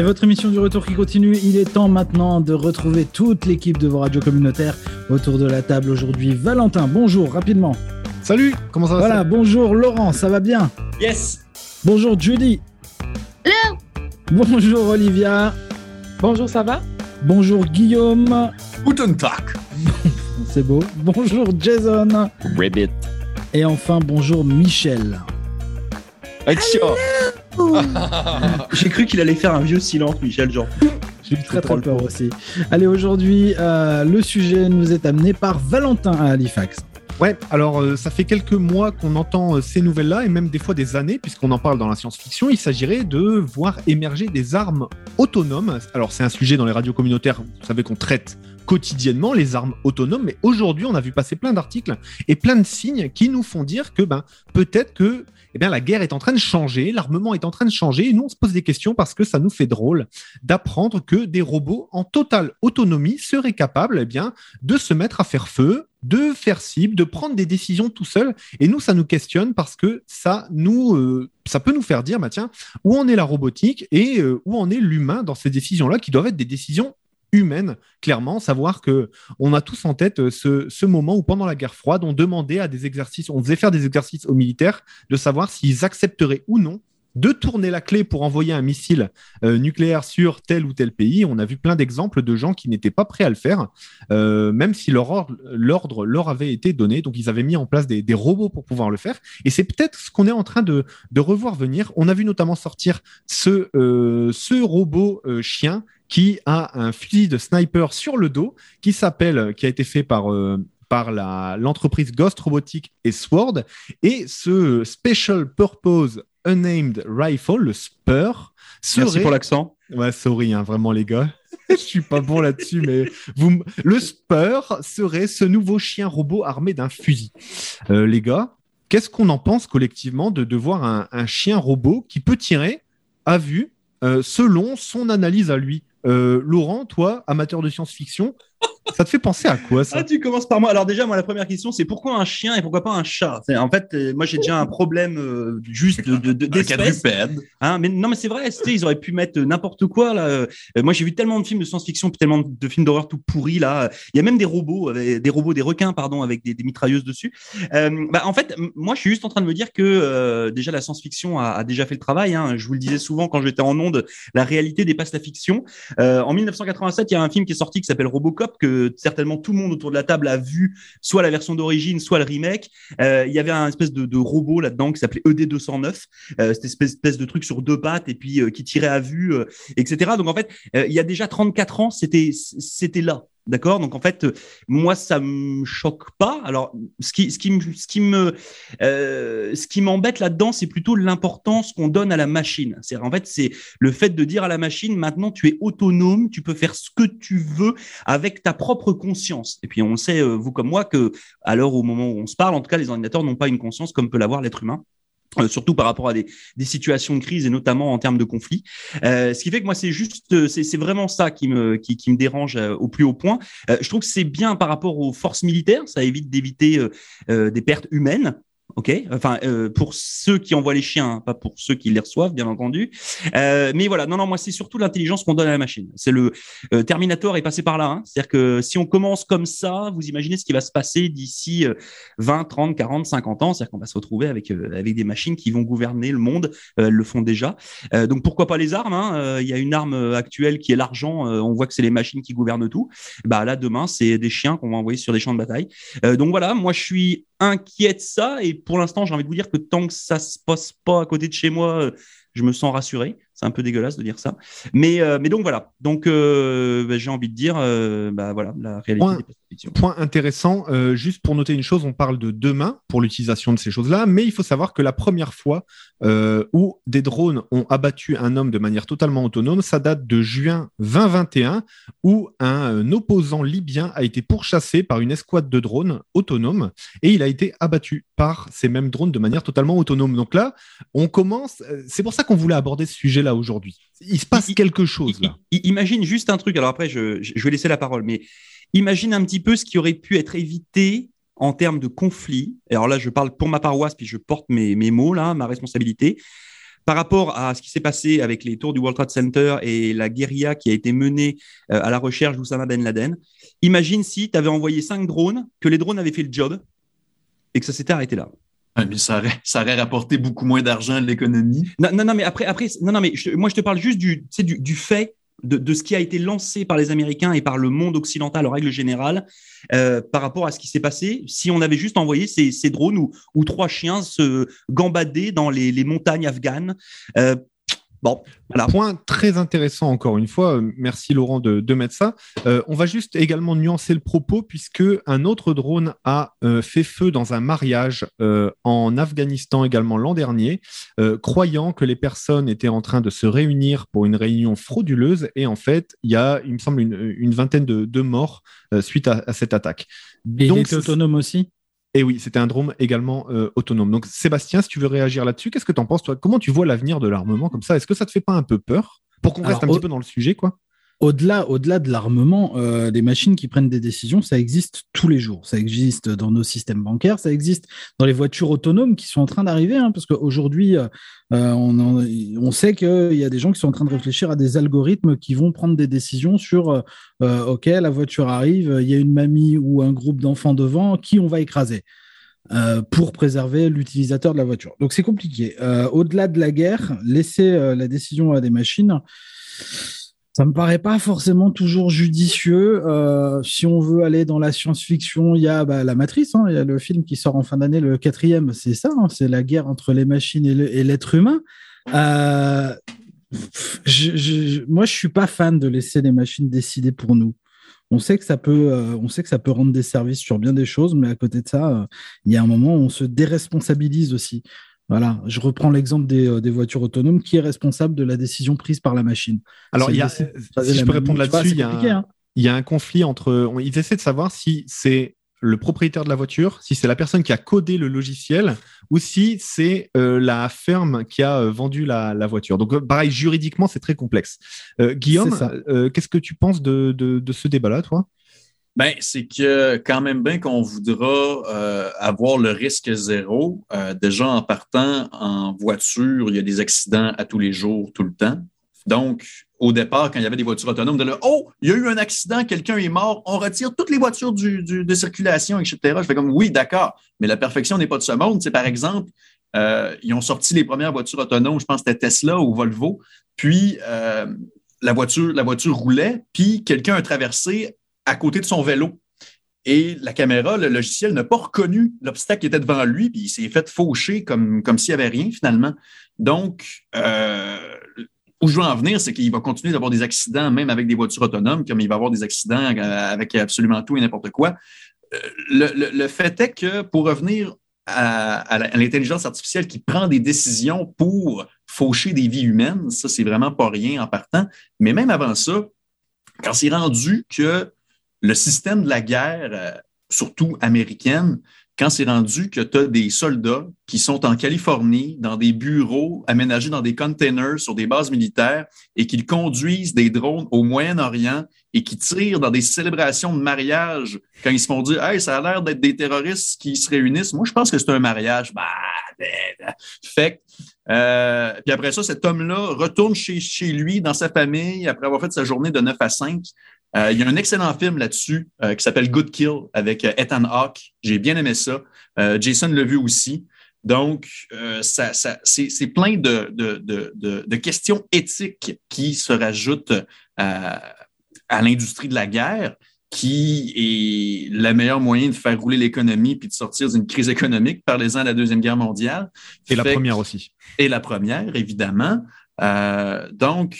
C'est votre émission du retour qui continue. Il est temps maintenant de retrouver toute l'équipe de vos radios communautaires autour de la table aujourd'hui. Valentin, bonjour, rapidement. Salut, comment ça va Voilà, bonjour Laurent, ça va bien Yes Bonjour Judy. Hello. Bonjour Olivia. Bonjour, ça va Bonjour Guillaume. Guten Tag C'est beau. Bonjour Jason. Ribbit Et enfin, bonjour Michel. J'ai cru qu'il allait faire un vieux silence, Michel, genre. J'ai eu très très peur aussi. Allez, aujourd'hui, euh, le sujet nous est amené par Valentin à Halifax. Ouais, alors euh, ça fait quelques mois qu'on entend euh, ces nouvelles-là, et même des fois des années, puisqu'on en parle dans la science-fiction. Il s'agirait de voir émerger des armes autonomes. Alors c'est un sujet dans les radios communautaires, vous savez qu'on traite quotidiennement les armes autonomes, mais aujourd'hui on a vu passer plein d'articles et plein de signes qui nous font dire que ben, peut-être que eh bien, la guerre est en train de changer, l'armement est en train de changer, et nous, on se pose des questions parce que ça nous fait drôle d'apprendre que des robots en totale autonomie seraient capables eh bien, de se mettre à faire feu, de faire cible, de prendre des décisions tout seul. Et nous, ça nous questionne parce que ça nous, euh, ça peut nous faire dire, bah tiens, où en est la robotique et euh, où en est l'humain dans ces décisions-là qui doivent être des décisions humaine, clairement, savoir que on a tous en tête euh, ce, moment où pendant la guerre froide, on demandait à des exercices, on faisait faire des exercices aux militaires de savoir s'ils accepteraient ou non de tourner la clé pour envoyer un missile euh, nucléaire sur tel ou tel pays. On a vu plein d'exemples de gens qui n'étaient pas prêts à le faire, euh, même si l'ordre leur avait été donné. Donc ils avaient mis en place des, robots pour pouvoir le faire. Et c'est peut-être ce qu'on est en train de, revoir venir. On a vu notamment sortir ce, robot chien qui a un fusil de sniper sur le dos, qui s'appelle, qui a été fait par euh, par l'entreprise Ghost Robotics et Sword. Et ce Special Purpose Unnamed Rifle, le SPUR, serait... Merci pour l'accent. Ouais, sorry, hein, vraiment les gars. Je suis pas bon là-dessus, mais vous... le SPUR serait ce nouveau chien robot armé d'un fusil. Euh, les gars, qu'est-ce qu'on en pense collectivement de, de voir un, un, chien robot qui peut tirer à vue euh, selon son analyse à lui? Laurent, toi, amateur de science-fiction, ça te fait penser à quoi ça Ah, tu commences par moi. Alors déjà, moi, la première question, c'est pourquoi un chien et pourquoi pas un chat? En fait, euh, moi, j'ai déjà un problème euh, juste de, de, d'espèce. Hein, mais non, mais c'est vrai. Ils auraient pu mettre n'importe quoi là. Euh, moi, j'ai vu tellement de films de science-fiction, tellement de films d'horreur tout pourris là. Il y a même des robots, des robots, des requins, pardon, avec des, des mitrailleuses dessus. Euh, bah, en fait, moi, je suis juste en train de me dire que euh, déjà la science-fiction a, a, déjà fait le travail. Hein. Je vous le disais souvent quand j'étais en onde, la réalité dépasse la fiction. en 1987, il y a un film qui est sorti qui s'appelle Robocop que certainement tout le monde autour de la table a vu soit la version d'origine, soit le remake. Euh, il y avait un espèce de, robot là-dedans qui s'appelait ED209, euh, cette espèce, de truc sur deux pattes et puis euh, qui tirait à vue, euh, etc. Donc en fait, il y a déjà 34 ans, c'était là. D'accord? Donc en fait, moi, ça me choque pas. Alors, ce qui, ce qui, ce qui me, euh, ce qui m'embête là-dedans, c'est plutôt l'importance qu'on donne à la machine. C'est en fait, c'est le fait de dire à la machine, maintenant, tu es autonome, tu peux faire ce que tu veux avec ta propre conscience. Et puis, on sait, vous comme moi, que à l'heure au moment où on se parle, en tout cas, les ordinateurs n'ont pas une conscience comme peut l'avoir l'être humain. Euh, surtout par rapport à des, situations de crise et notamment en termes de conflit. Euh, ce qui fait que moi, c'est juste, c'est vraiment ça qui me, dérange euh, au plus haut point. Euh, je trouve que c'est bien par rapport aux forces militaires, ça évite d'éviter euh, des pertes humaines. Ok, enfin euh, pour ceux qui envoient les chiens, hein, pas pour ceux qui les reçoivent, bien entendu. Euh, mais voilà, non, non, moi c'est surtout l'intelligence qu'on donne à la machine. C'est le euh, Terminator est passé par là. Hein. C'est-à-dire que si on commence comme ça, vous imaginez ce qui va se passer d'ici 20, 30, 40, 50 ans. C'est-à-dire qu'on va se retrouver avec avec des machines qui vont gouverner le monde. elles le font déjà. donc pourquoi pas les armes hein Il y a une arme actuelle qui est l'argent. on voit que c'est les machines qui gouvernent tout. Bah là demain c'est des chiens qu'on va envoyer sur des champs de bataille. donc voilà, moi je suis inquiet de ça et pour l'instant, j'ai envie de vous dire que tant que ça se passe pas à côté de chez moi, je me sens rassuré. C'est un peu dégueulasse de dire ça. Mais, euh, mais donc voilà. Donc euh, bah, j'ai envie de dire, euh, bah, voilà, la réalité point, des point intéressant, juste pour noter une chose, on parle de demain pour l'utilisation de ces choses-là, mais il faut savoir que la première fois où des drones ont abattu un homme de manière totalement autonome, ça date de juin 2021, où un opposant libyen a été pourchassé par une escouade de drones autonomes et il a été abattu par ces mêmes drones de manière totalement autonome. Donc là, on commence, c'est pour ça qu'on voulait aborder ce sujet-là aujourd'hui. Il se passe quelque chose là. Imagine juste un truc. Alors après, je, je, vais laisser la parole, mais imagine un petit peu ce qui aurait pu être évité en termes de conflit. Alors là, je parle pour ma paroisse, puis je porte mes, mes mots là, ma responsabilité. par rapport à ce qui s'est passé avec les tours du World Trade Center et la guérilla qui a été menée euh, à la recherche d'Oussama Ben Laden, imagine si tu avais envoyé cinq drones, que les drones avaient fait le job et que ça s'était arrêté là. Mais ça aurait, ça aurait rapporté beaucoup moins d'argent à l'économie. Non, non, non, mais après, après non, non, mais moi, je te parle juste du, du, du fait de, ce qui a été lancé par les Américains et par le monde occidental en règle générale euh, par rapport à ce qui s'est passé si on avait juste envoyé ces, drones ou, trois chiens se gambader dans les, les montagnes afghanes euh, Bon, voilà. Point très intéressant encore une fois. Euh, merci Laurent de, de mettre ça. Euh, on va juste également nuancer le propos puisque un autre drone a euh, fait feu dans un mariage euh, en Afghanistan également l'an dernier, euh, croyant que les personnes étaient en train de se réunir pour une réunion frauduleuse et en fait il y a, il me semble, une, une vingtaine de, de morts euh, suite à, à, cette attaque. Et Donc, il était autonome aussi? Et oui, c'était un drone également euh, autonome. Donc, Sébastien, si tu veux réagir là-dessus, qu'est-ce que tu en penses, toi? Comment tu vois l'avenir de l'armement comme ça? Est-ce que ça te fait pas un peu peur? Pour qu'on reste un au... petit peu dans le sujet, quoi au-delà, de l'armement, euh, des machines qui prennent des décisions, ça existe tous les jours. Ça existe dans nos systèmes bancaires, ça existe dans les voitures autonomes qui sont en train d'arriver, hein, parce qu'aujourd'hui, euh, on, en, on, sait qu'il y a des gens qui sont en train de réfléchir à des algorithmes qui vont prendre des décisions sur, euh, ok, la voiture arrive, il y a une mamie ou un groupe d'enfants devant, qui on va écraser. Euh, pour préserver l'utilisateur de la voiture. Donc c'est compliqué. Euh, Au-delà de la guerre, laisser euh, la décision à des machines, ça me paraît pas forcément toujours judicieux. Euh, si on veut aller dans la science-fiction, il y a bah, la Matrice, hein, il y a le film qui sort en fin d'année, le quatrième, c'est ça, hein, c'est la guerre entre les machines et l'être humain. Euh, je, je, moi, je suis pas fan de laisser les machines décider pour nous. On sait que ça peut, euh, on sait que ça peut rendre des services sur bien des choses, mais à côté de ça, euh, il y a un moment où on se déresponsabilise aussi. Voilà, je reprends l'exemple des, euh, des, voitures autonomes. Qui est responsable de la décision prise par la machine? Alors, il y a, si je peux répondre là-dessus, il, y a un, hein. il y a un conflit entre. Ils essaient de savoir si c'est le propriétaire de la voiture, si c'est la personne qui a codé le logiciel ou si c'est euh, la ferme qui a euh, vendu la, la, voiture. Donc, euh, pareil, juridiquement, c'est très complexe. Euh, Guillaume, qu'est-ce que tu penses de, de, de ce débat-là, toi? Ben, c'est que quand même bien qu'on voudra euh, avoir le risque zéro. Euh, déjà en partant en voiture, il y a des accidents à tous les jours, tout le temps. Donc, au départ, quand il y avait des voitures autonomes, de là, oh, il y a eu un accident, quelqu'un est mort, on retire toutes les voitures du, du, de circulation, etc. Je fais comme, oui, d'accord, mais la perfection n'est pas de ce monde. C'est par exemple, euh, ils ont sorti les premières voitures autonomes, je pense que c'était Tesla ou Volvo, puis la voiture, la voiture roulait, puis quelqu'un a traversé à côté de son vélo. Et la caméra, le logiciel n'a pas reconnu l'obstacle qui était devant lui, puis il s'est fait faucher comme, comme s'il n'y avait rien finalement. Donc, euh, où je veux en venir, c'est qu'il va continuer d'avoir des accidents, même avec des voitures autonomes, comme il va avoir des accidents avec absolument tout et n'importe quoi. Euh, le, le, fait est que pour revenir à l'intelligence artificielle qui prend des décisions pour faucher des vies humaines, ça, c'est vraiment pas rien en partant. Mais même avant ça, quand c'est rendu que le système de la guerre, euh, surtout américaine, quand c'est rendu que tu as des soldats qui sont en Californie, dans des bureaux aménagés dans des containers sur des bases militaires et qu'ils conduisent des drones au Moyen-Orient et qui tirent dans des célébrations de mariage quand ils se font dire Hey, ça a l'air d'être des terroristes qui se réunissent. Moi, je pense que c'est un mariage. Bah, bah, bah. Fait euh, puis après ça, cet homme-là retourne chez, chez lui, dans sa famille, après avoir fait sa journée de 9 à 5. Euh, il y a un excellent film là-dessus euh, qui s'appelle Good Kill avec euh, Ethan Hawke. J'ai bien aimé ça. Euh, Jason l'a vu aussi. Donc, ça, ça, c'est plein de, de, de, de, questions éthiques qui se rajoutent à, à l'industrie de la guerre, qui est le meilleur moyen de faire rouler l'économie puis de sortir d'une crise économique. Parlez-en de la Deuxième Guerre mondiale. Et fait, la première aussi. Et la première, évidemment. donc,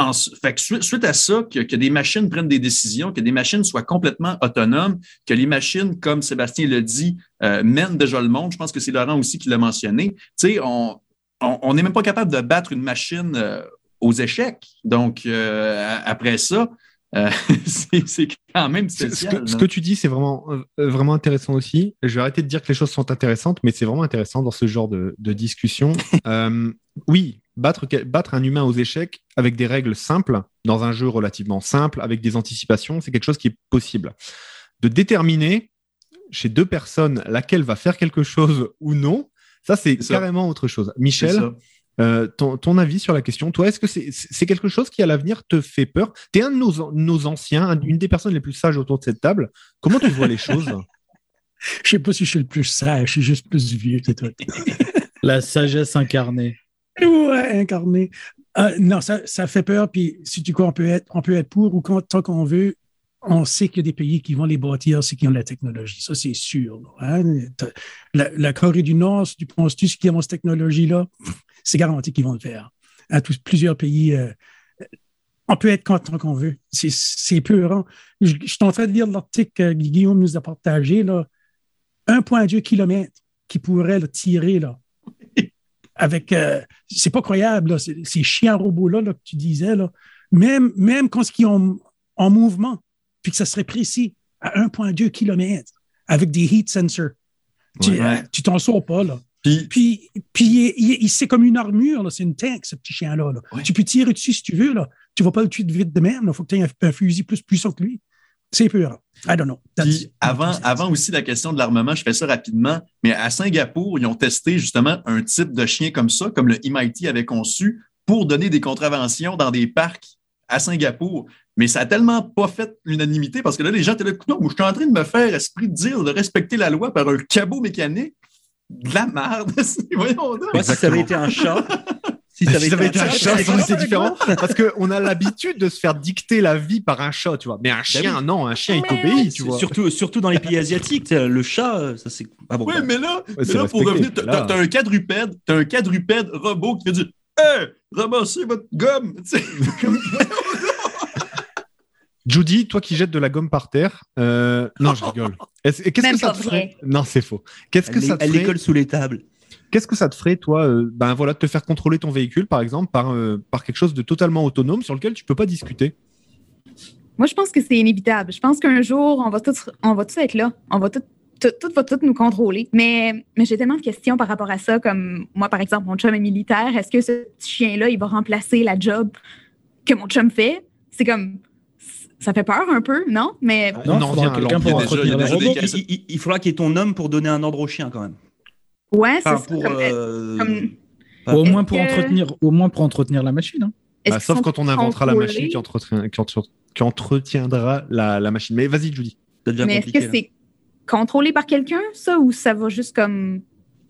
en, fait que suite, suite, à ça, que, que, des machines prennent des décisions, que des machines soient complètement autonomes, que les machines, comme Sébastien le dit, euh, mènent déjà le monde. Je pense que c'est Laurent aussi qui l'a mentionné. Tu sais, on n'est on, même pas capable de battre une machine euh, aux échecs. Donc, euh, après ça, c'est quand même spécial. Ce que, ce que tu dis, c'est vraiment, vraiment intéressant aussi. Je vais arrêter de dire que les choses sont intéressantes, mais c'est vraiment intéressant dans ce genre de, de discussion. oui, battre, battre un humain aux échecs avec des règles simples, dans un jeu relativement simple, avec des anticipations, c'est quelque chose qui est possible. De déterminer chez deux personnes laquelle va faire quelque chose ou non, ça, c'est carrément autre chose. Michel, Euh, ton, avis sur la question, toi, est-ce que c'est quelque chose qui à l'avenir te fait peur? Tu es un de nos, nos anciens, une des personnes les plus sages autour de cette table. Comment tu vois les choses? Je sais pas si je suis le plus sage, je suis juste plus vieux que toi. la sagesse incarnée. Ouais, incarnée. Euh, non, ça, ça, fait peur. Puis si tu crois, on peut être, on peut être pour ou contre tant qu'on veut. On sait qu'il y a des pays qui vont les bâtir, c'est qui ont la technologie. Ça, c'est sûr. Hein. La, Corée du Nord, si tu penses tu qui ont cette technologie-là, c'est garanti qu'ils vont le faire. À tous, plusieurs pays, euh, on peut être content qu'on veut. C'est pur. Je, je, suis en train de lire l'article que Guillaume nous a partagé. Là. 1,2 km qui pourrait le tirer là, avec. Euh, c'est pas croyable, là, ces chiens robots-là que tu disais, là, même, même quand ils sont en mouvement, puis que ça serait précis à 1,2 km avec des heat sensors. Tu t'en sors pas, là. Puis, puis, puis il, c'est comme une armure, c'est une tank, ce petit chien-là. Tu peux tirer dessus si tu veux. Là. Tu ne vas pas le tuer de vite de même. Il faut que tu aies un, fusil plus puissant que lui. C'est pur. I don't know. Puis avant, avant aussi la question de l'armement, je fais ça rapidement, mais à Singapour, ils ont testé justement un type de chien comme ça, comme le MIT avait conçu, pour donner des contraventions dans des parcs à Singapour. Mais ça a tellement pas fait l'unanimité parce que là, les gens étaient là, non, je suis en train de me faire esprit de dire de respecter la loi par un cabot mécanique. De la merde. Voyons donc. si ça avait été un chat, si ça avait, été, un chat, c'est différent. Parce qu'on a l'habitude de se faire dicter la vie par un chat, tu vois. Mais un bah chien, non, un chien, il t'obéit, tu vois. Surtout, surtout dans les pays asiatiques, le chat, ça c'est. Ah bon, oui, mais là, mais là pour revenir, t'as as un quadrupède, t'as un quadrupède robot qui fait du Hé, ramassez votre gomme! Judy, toi qui jettes de la gomme par terre, euh, non, je rigole. Qu'est-ce que ça te ferait Non, c'est faux. Qu'est-ce que ça te ferait Elle l'école sous les tables. Qu'est-ce que ça te ferait, toi, euh, ben voilà, de te faire contrôler ton véhicule, par exemple, par, euh, par quelque chose de totalement autonome sur lequel tu peux pas discuter? Moi, je pense que c'est inévitable. Je pense qu'un jour, on va tous, on va tous être là. On va tout, tout, va tout nous contrôler. Mais, mais j'ai tellement de questions par rapport à ça, comme moi, par exemple, mon chum est militaire. Est-ce que ce chien-là, il va remplacer la job que mon chum fait? C'est comme ça fait peur un peu, non? Mais non, non, quelqu'un pour entretenir il, il, faudra qu'il y ait ton homme pour donner un ordre au chien quand même. Ouais, c'est Pour, euh, au moins pour entretenir, au moins pour entretenir la machine. Hein. Bah, sauf quand on inventera la machine qui, qui, entretiendra la, la, machine. Mais vas-y, Julie. Mais est-ce que c'est contrôlé par quelqu'un, ça, ou ça va juste comme.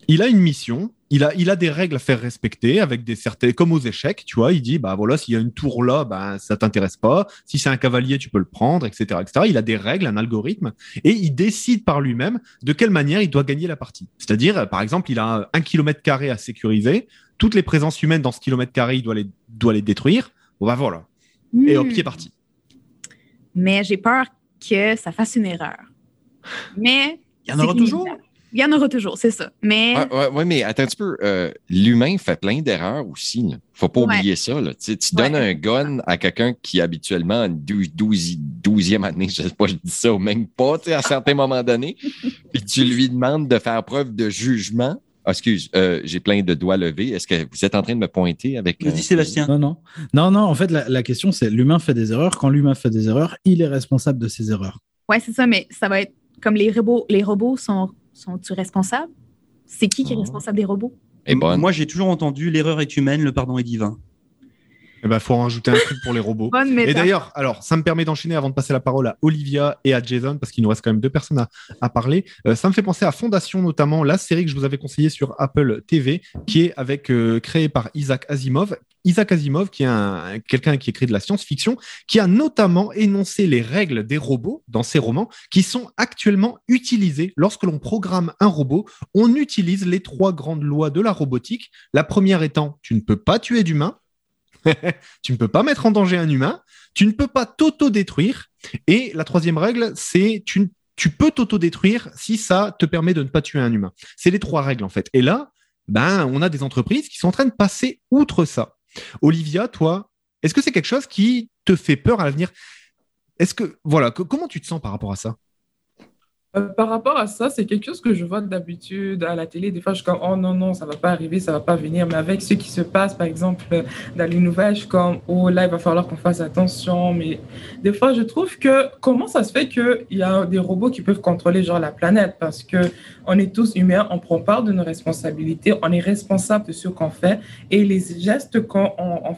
Il a une mission il a, il a des règles à faire respecter avec des certains, comme aux échecs, tu vois. Il dit, bah voilà, s'il y a une tour là, bah ça t'intéresse pas. Si c'est un cavalier, tu peux le prendre, etc., etc. Il a des règles, un algorithme, et il décide par lui-même de quelle manière il doit gagner la partie. C'est-à-dire, par exemple, il a un kilomètre carré à sécuriser. Toutes les présences humaines dans ce kilomètre carré, il doit les, doit les détruire. Bon, bah voilà. Et hop, il est parti. Mais j'ai peur que ça fasse une erreur. Mais. Il y en aura toujours? Il y en aura toujours, c'est ça. Mais. Oui, ouais, mais attends un petit peu. Euh, l'humain fait plein d'erreurs aussi. Là. Faut pas oublier ça. Là. Tu, donnes un gun à quelqu'un qui habituellement a une douzième année, je sais pas, je dis ça ou même pas, à un certain moment donné, puis tu lui demandes de faire preuve de jugement. Ah, excuse, euh, j'ai plein de doigts levés. Est-ce que vous êtes en train de me pointer avec. Vas-y, Sébastien. Non, non. Non, non, en fait, la, la question, c'est l'humain fait des erreurs. Quand l'humain fait des erreurs, il est responsable de ses erreurs. Oui, c'est ça, mais ça va être comme les robots, les robots sont sont-ils responsables? C'est qui qui est oh. responsable des robots? Et Moi, j'ai toujours entendu l'erreur est humaine, le pardon est divin. Il eh ben, faut en rajouter un truc pour les robots. et d'ailleurs, alors, ça me permet d'enchaîner avant de passer la parole à Olivia et à Jason, parce qu'il nous reste quand même deux personnes à, parler. Euh, ça me fait penser à Fondation, notamment la série que je vous avais conseillée sur Apple TV, qui est avec euh, créée par Isaac Asimov. Isaac Asimov, qui est quelqu'un qui écrit de la science-fiction, qui a notamment énoncé les règles des robots dans ses romans, qui sont actuellement utilisées lorsque l'on programme un robot. On utilise les trois grandes lois de la robotique. La première étant, tu ne peux pas tuer d'humains. tu ne peux pas mettre en danger un humain, tu ne peux pas t'auto-détruire. Et la troisième règle, c'est tu, tu peux t'auto-détruire si ça te permet de ne pas tuer un humain. C'est les trois règles en fait. Et là, ben, on a des entreprises qui sont en train de passer outre ça. Olivia, toi, est-ce que c'est quelque chose qui te fait peur à l'avenir? Est-ce que voilà, comment tu te sens par rapport à ça? Euh, par rapport à ça, c'est quelque chose que je vois d'habitude à la télé. Des fois, je suis comme, oh non, non, ça va pas arriver, ça va pas venir. Mais avec ce qui se passe, par exemple, dans les nouvelles, je suis comme, oh là, il va falloir qu'on fasse attention. Mais des fois, je trouve que, comment ça se fait qu'il y a des robots qui peuvent contrôler, genre, la planète? Parce que on est tous humains, on prend part de nos responsabilités, on est responsable de ce qu'on fait et les gestes qu'on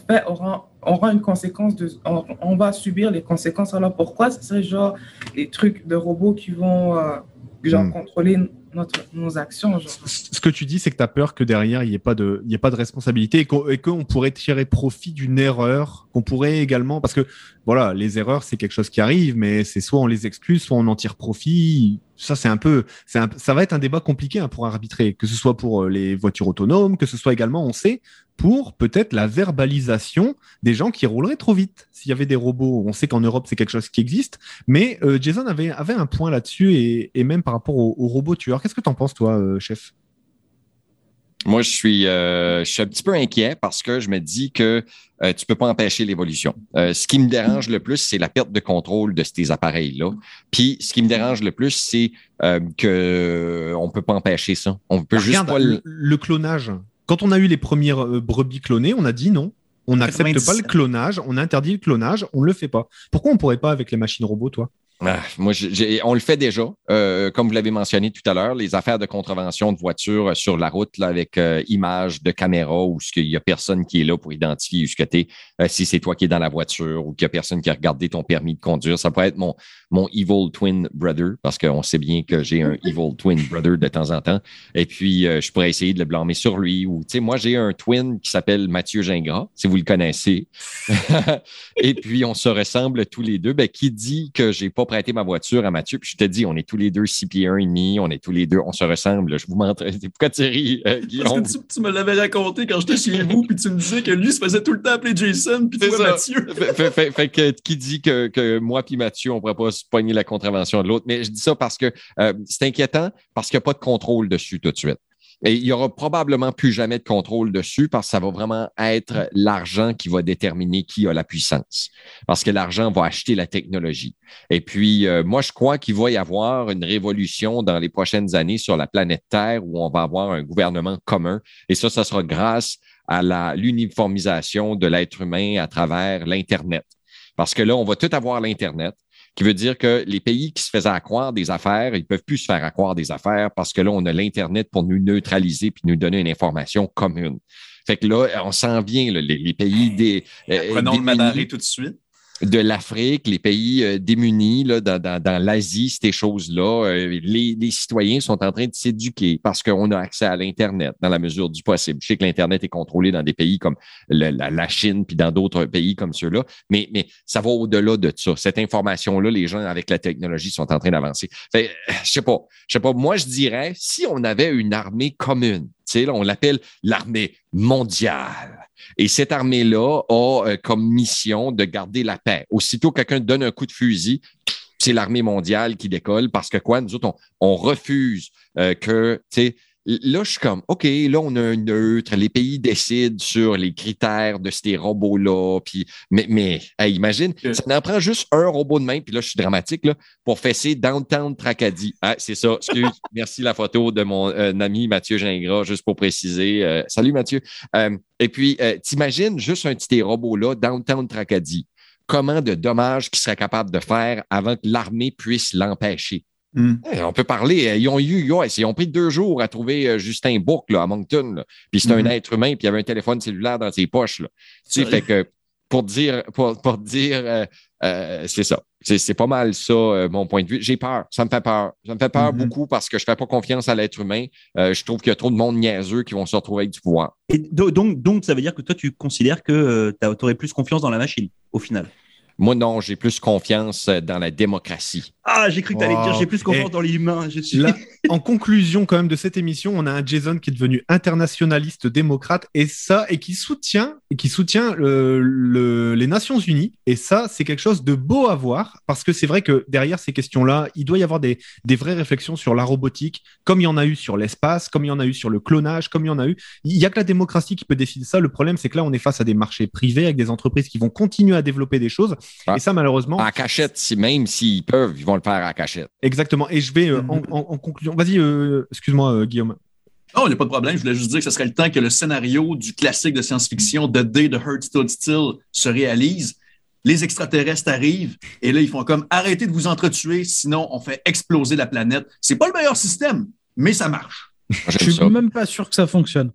fait auront aura une conséquence de, on, va subir les conséquences. Alors pourquoi ce serait genre les trucs de robots qui vont euh, genre hmm. contrôler notre, nos actions Ce que tu dis, c'est que tu as peur que derrière, il n'y ait, pas de, ait pas de responsabilité et qu'on pourrait tirer profit d'une erreur, qu'on pourrait également, parce que voilà, les erreurs, c'est quelque chose qui arrive, mais c'est soit on les excuse, soit on en tire profit. Ça, c'est un peu, un, ça va être un débat compliqué hein, pour arbitrer, que ce soit pour euh, les voitures autonomes, que ce soit également, on sait, pour peut-être la verbalisation des gens qui rouleraient trop vite. S'il y avait des robots, on sait qu'en Europe, c'est quelque chose qui existe, mais euh, Jason avait, avait un point là-dessus et, et, même par rapport aux, robots tueurs. Qu'est-ce que tu en penses, toi, euh, chef? Moi, je suis, je suis un petit peu inquiet parce que je me dis que euh, tu peux pas empêcher l'évolution. Euh, ce qui me dérange le plus, c'est la perte de contrôle de ces appareils-là. Puis, ce qui me dérange le plus, c'est euh, que on peut pas empêcher ça. On peut juste pas le... clonage. Quand on a eu les premières euh, brebis clonées, on a dit non. On n'accepte pas le clonage, on interdit le clonage, on le fait pas. Pourquoi on pourrait pas avec les machines robots, toi? Ah, moi, on le fait déjà. Euh, comme vous l'avez mentionné tout à l'heure, les affaires de contravention de voitures euh, sur la route là, avec euh, image de caméra où il n'y a personne qui est là pour identifier où ce que tu es, si c'est toi qui es dans la voiture ou qu'il n'y a personne qui a regardé ton permis de conduire. Ça pourrait être mon, mon evil twin brother parce qu'on sait bien que j'ai un evil twin brother de temps en temps. Et puis, je pourrais essayer de le blâmer sur lui. Ou, tu sais, moi, j'ai un twin qui s'appelle Mathieu Gingras, si vous le connaissez. Et puis, on se ressemble tous les deux. Ben, qui dit que j'ai pas prêté ma voiture à Mathieu. Puis je te dis, on est tous les deux six pieds un et demi, on est tous les deux, on se ressemble. Je vous montre. Pourquoi tu ris, euh, Guillaume? Parce que tu, me l'avais raconté quand j'étais chez vous, puis tu me disais que lui se faisait tout le temps appeler Jason, puis toi, Mathieu. fait, que qui dit que, que moi puis Mathieu, on ne pourrait pas se pogner la contravention de l'autre? Mais je dis ça parce que euh, c'est inquiétant, parce qu'il n'y a pas de contrôle dessus tout de suite. Et il y aura probablement plus jamais de contrôle dessus parce que ça va vraiment être l'argent qui va déterminer qui a la puissance. Parce que l'argent va acheter la technologie. Et puis, euh, moi, je crois qu'il va y avoir une révolution dans les prochaines années sur la planète Terre où on va avoir un gouvernement commun. Et ça, ça sera grâce à l'uniformisation de l'être humain à travers l'Internet. Parce que là, on va tout avoir l'Internet qui veut dire que les pays qui se faisaient accroire des affaires, ils peuvent plus se faire accroire des affaires parce que là, on a l'Internet pour nous neutraliser puis nous donner une information commune. Fait que là, on s'en vient, les, pays des. Prenons le tout de suite de l'Afrique, les pays euh, démunis là, dans, dans, l'Asie, ces choses-là, euh, les, les, citoyens sont en train de s'éduquer parce qu'on a accès à l'Internet dans la mesure du possible. Je sais que l'Internet est contrôlé dans des pays comme la, la, Chine puis dans d'autres pays comme ceux-là, mais, mais ça va au-delà de ça. Cette information-là, les gens avec la technologie sont en train d'avancer. Je sais pas, je sais pas. Moi, je dirais, si on avait une armée commune, on l'appelle l'armée mondiale. Et cette armée-là a euh, comme mission de garder la paix. Aussitôt que quelqu'un donne un coup de fusil, c'est l'armée mondiale qui décolle parce que quoi, nous autres, on, refuse euh, que, tu sais, Là, je suis comme, OK, là, on a un neutre. Les pays décident sur les critères de ces robots-là. Puis, mais, mais imagine, ça en prend juste un robot de main. Puis là, je suis dramatique, là, pour fesser Downtown Tracadie. Ah, c'est ça. Excuse. Merci la photo de mon euh, ami Mathieu Gingras, juste pour préciser. Euh, salut, Mathieu. Euh, et puis, t'imagines juste un petit robot-là, Downtown Tracadie. Comment de dommages qu'il serait capable de faire avant que l'armée puisse l'empêcher? Hmm. on peut parler. Euh, ils ont eu, ils ont pris deux jours à trouver euh, Justin Bourque là, à Moncton. Puis c'est un hmm. être humain, puis il avait un téléphone cellulaire dans ses poches. Là. Tu sais, fait que pour dire, pour, pour dire, euh, c'est ça. C'est pas mal ça, mon point de vue. J'ai peur. Ça me fait peur. Ça me fait peur hmm. beaucoup parce que je fais pas confiance à l'être humain. je trouve qu'il y a trop de monde niaiseux qui vont se retrouver avec du pouvoir. Et donc, donc, ça veut dire que toi, tu considères que tu aurais plus confiance dans la machine, au final? Moi, non, j'ai plus confiance dans la démocratie. Ah, j'ai cru que tu allais dire j'ai plus confiance dans les humains. en conclusion, quand même, de cette émission, on a un Jason qui est devenu internationaliste démocrate et ça, et qui soutient, qui soutient le, les Nations Unies. Et ça, c'est quelque chose de beau à voir parce que c'est vrai que derrière ces questions-là, il doit y avoir des, des vraies réflexions sur la robotique, comme il y en a eu sur l'espace, comme il y en a eu sur le clonage, comme il y en a eu. Il n'y a que la démocratie qui peut décider ça. Le problème, c'est que là, on est face à des marchés privés avec des entreprises qui vont continuer à développer des choses Et ça, malheureusement. En cachette, si, même s'ils peuvent, ils vont le faire en cachette. Exactement. Et je vais euh, en, en, conclusion. Vas-y, euh, excuse-moi, Guillaume. Non, il n'y a pas de problème. Je voulais juste dire que ce serait le temps que le scénario du classique de science-fiction The Day the Heart Stood Still se réalise. Les extraterrestres arrivent et là, ils font comme arrêtez de vous entretuer, sinon on fait exploser la planète. C'est pas le meilleur système, mais ça marche. Je suis même pas sûr que ça fonctionne.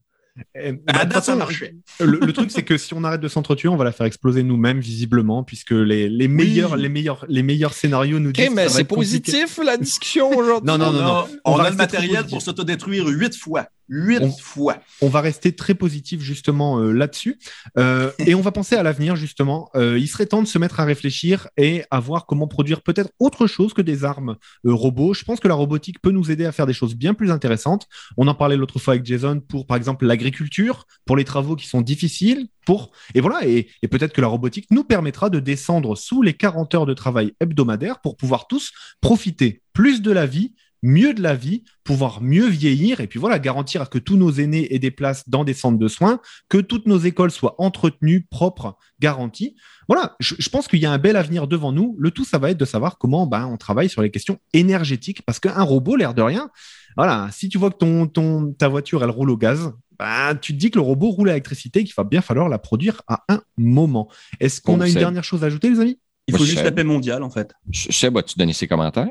Bah, ça marchait. Le, truc, c'est que si on arrête de s'entretuer, on va la faire exploser nous-mêmes, visiblement, puisque les, les meilleurs, les, meilleurs, les meilleurs scénarios nous disent. mais c'est positif la discussion aujourd'hui. Non, non, non, non. On, on a le matériel pour s'autodétruire huit fois. Huit fois. On va rester très positif justement euh, là-dessus. Euh, et on va penser à l'avenir justement. Euh, il serait temps de se mettre à réfléchir et à voir comment produire peut-être autre chose que des armes robots. Je pense que la robotique peut nous aider à faire des choses bien plus intéressantes. On en parlait l'autre fois avec Jason pour par exemple l'agriculture, pour les travaux qui sont difficiles. Pour... Et voilà, et, et peut-être que la robotique nous permettra de descendre sous les 40 heures de travail hebdomadaire pour pouvoir tous profiter plus de la vie mieux de la vie, pouvoir mieux vieillir et puis voilà, garantir que tous nos aînés aient des places dans des centres de soins, que toutes nos écoles soient entretenues, propres, garanties. Voilà, je, pense qu'il y a un bel avenir devant nous. Le tout, ça va être de savoir comment ben, on travaille sur les questions énergétiques parce qu'un robot, l'air de rien, voilà, si tu vois que ton, ton, ta voiture, elle roule au gaz, ben, tu te dis que le robot roule à l'électricité, qu'il va bien falloir la produire à un moment. Est-ce qu'on a une dernière chose à ajouter, les amis? Il faut juste la paix mondiale, en fait. Je sais, tu donner ses commentaires?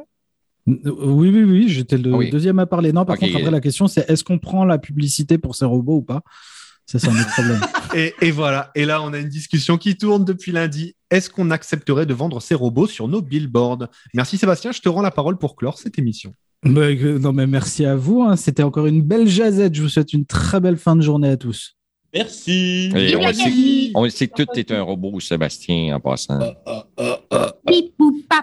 Oui, oui, oui, j'étais le ah deuxième à parler. Non, par contre, après, la question, c'est est-ce qu'on prend la publicité pour ces robots ou pas? Ça, c'est un autre problème. et, voilà. Et là, on a une discussion qui tourne depuis lundi. Est-ce qu'on accepterait de vendre ces robots sur nos billboards? Merci Sébastien, je te rends la parole pour clore cette émission. Bah, non, mais merci à vous. Hein. C'était encore une belle jazette. Je vous souhaite une très belle fin de journée à tous. Merci. on, sait, que tout est un robot, Sébastien, en passant. Uh, uh, uh,